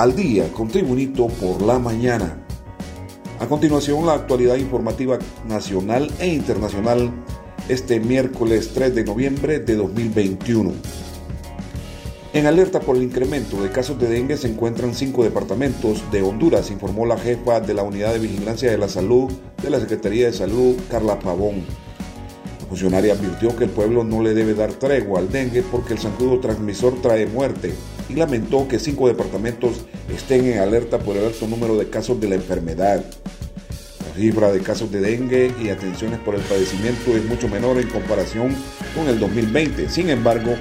al día con Tribunito por la mañana. A continuación, la actualidad informativa nacional e internacional este miércoles 3 de noviembre de 2021. En alerta por el incremento de casos de dengue se encuentran cinco departamentos de Honduras, informó la jefa de la Unidad de Vigilancia de la Salud de la Secretaría de Salud, Carla Pavón. La funcionaria advirtió que el pueblo no le debe dar tregua al dengue porque el zancudo transmisor trae muerte y lamentó que cinco departamentos estén en alerta por el alto número de casos de la enfermedad. La cifra de casos de dengue y atenciones por el padecimiento es mucho menor en comparación con el 2020. Sin embargo,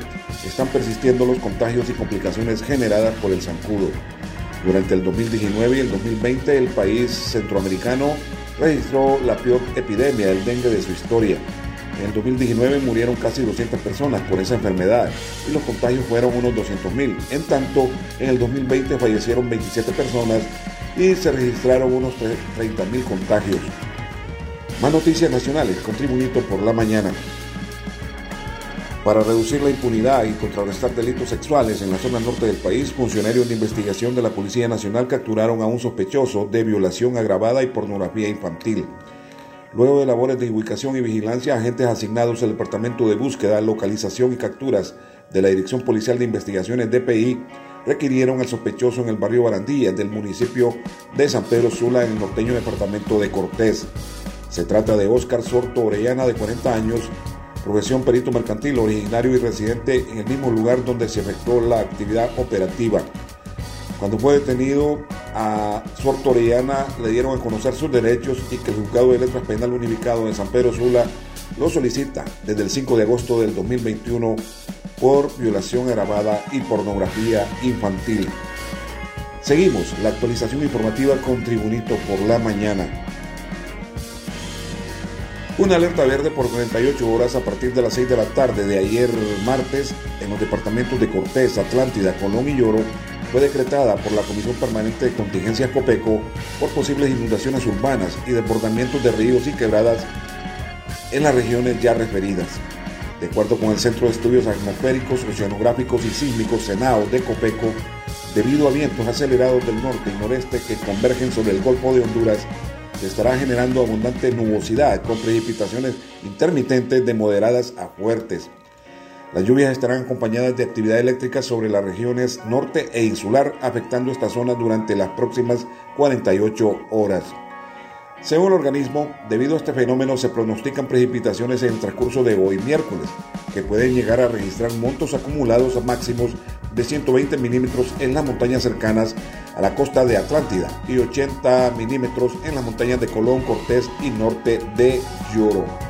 están persistiendo los contagios y complicaciones generadas por el zancudo. Durante el 2019 y el 2020 el país centroamericano registró la peor epidemia del dengue de su historia. En el 2019 murieron casi 200 personas por esa enfermedad y los contagios fueron unos 200.000. En tanto, en el 2020 fallecieron 27 personas y se registraron unos 30.000 contagios. Más noticias nacionales con por la mañana. Para reducir la impunidad y contrarrestar delitos sexuales en la zona norte del país, funcionarios de investigación de la Policía Nacional capturaron a un sospechoso de violación agravada y pornografía infantil. Luego de labores de ubicación y vigilancia, agentes asignados al Departamento de Búsqueda, Localización y Capturas de la Dirección Policial de Investigaciones DPI requirieron al sospechoso en el barrio Barandilla del municipio de San Pedro Sula en el norteño departamento de Cortés. Se trata de Óscar Sorto Orellana de 40 años, profesión perito mercantil, originario y residente en el mismo lugar donde se efectuó la actividad operativa. Cuando fue detenido a Sorto Orellana le dieron a conocer sus derechos y que el juzgado de letras penal unificado de San Pedro Sula lo solicita desde el 5 de agosto del 2021 por violación agravada y pornografía infantil. Seguimos la actualización informativa con Tribunito por la mañana. Una alerta verde por 48 horas a partir de las 6 de la tarde de ayer martes en los departamentos de Cortés, Atlántida, Colón y Lloro fue decretada por la Comisión Permanente de Contingencias Copeco por posibles inundaciones urbanas y desbordamientos de ríos y quebradas en las regiones ya referidas. De acuerdo con el Centro de Estudios Atmosféricos, Oceanográficos y Sísmicos Senao de Copeco, debido a vientos acelerados del norte y noreste que convergen sobre el Golfo de Honduras, se estará generando abundante nubosidad con precipitaciones intermitentes de moderadas a fuertes. Las lluvias estarán acompañadas de actividad eléctrica sobre las regiones norte e insular, afectando esta zona durante las próximas 48 horas. Según el organismo, debido a este fenómeno se pronostican precipitaciones en el transcurso de hoy miércoles, que pueden llegar a registrar montos acumulados a máximos de 120 milímetros en las montañas cercanas a la costa de Atlántida y 80 milímetros en las montañas de Colón, Cortés y norte de Lloro.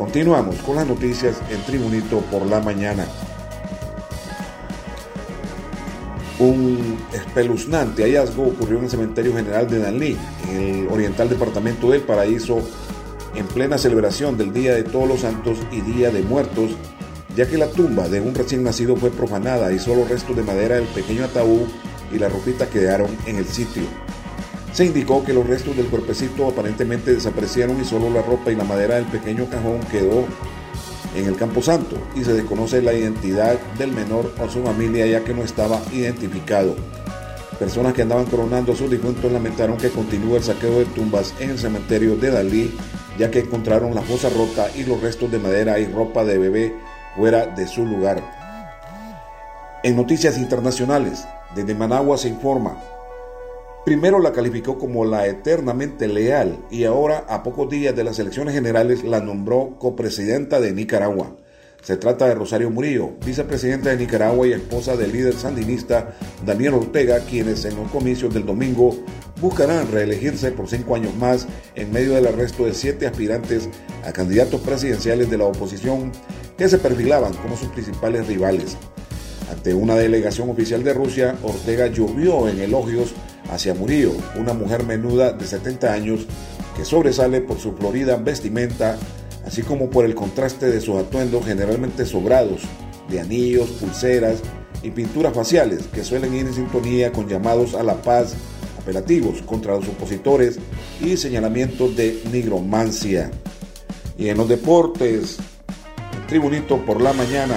Continuamos con las noticias en Tribunito por la mañana. Un espeluznante hallazgo ocurrió en el cementerio general de Danlí, en el oriental departamento del Paraíso, en plena celebración del Día de Todos los Santos y Día de Muertos, ya que la tumba de un recién nacido fue profanada y solo restos de madera del pequeño ataúd y la ropita quedaron en el sitio. Se indicó que los restos del cuerpecito aparentemente desaparecieron y solo la ropa y la madera del pequeño cajón quedó en el Camposanto y se desconoce la identidad del menor o su familia ya que no estaba identificado. Personas que andaban coronando a sus difuntos lamentaron que continúe el saqueo de tumbas en el cementerio de Dalí ya que encontraron la fosa rota y los restos de madera y ropa de bebé fuera de su lugar. En noticias internacionales, desde Managua se informa, Primero la calificó como la eternamente leal y ahora, a pocos días de las elecciones generales, la nombró copresidenta de Nicaragua. Se trata de Rosario Murillo, vicepresidenta de Nicaragua y esposa del líder sandinista Daniel Ortega, quienes en los comicios del domingo buscarán reelegirse por cinco años más en medio del arresto de siete aspirantes a candidatos presidenciales de la oposición que se perfilaban como sus principales rivales. Ante una delegación oficial de Rusia, Ortega llovió en elogios hacia Murillo, una mujer menuda de 70 años que sobresale por su florida vestimenta, así como por el contraste de sus atuendos generalmente sobrados de anillos, pulseras y pinturas faciales que suelen ir en sintonía con llamados a la paz, apelativos contra los opositores y señalamientos de nigromancia. Y en los deportes, Tribunito por la mañana,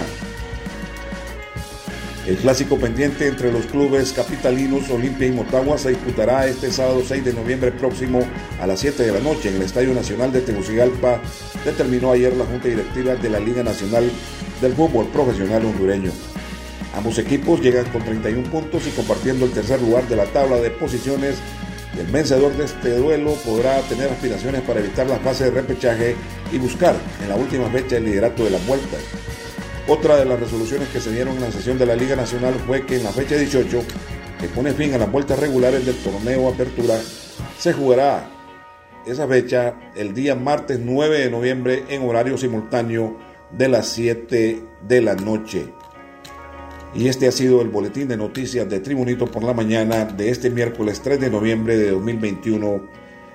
El clásico pendiente entre los clubes capitalinos Olimpia y Motagua se disputará este sábado 6 de noviembre próximo a las 7 de la noche en el Estadio Nacional de Tegucigalpa, determinó ayer la Junta Directiva de la Liga Nacional del Fútbol Profesional Hondureño. Ambos equipos llegan con 31 puntos y compartiendo el tercer lugar de la tabla de posiciones. El vencedor de este duelo podrá tener aspiraciones para evitar la fase de repechaje y buscar en la última fecha el liderato de la vuelta. Otra de las resoluciones que se dieron en la sesión de la Liga Nacional fue que en la fecha 18, que pone fin a las vueltas regulares del torneo Apertura, se jugará esa fecha el día martes 9 de noviembre en horario simultáneo de las 7 de la noche. Y este ha sido el boletín de noticias de Tribunito por la mañana de este miércoles 3 de noviembre de 2021.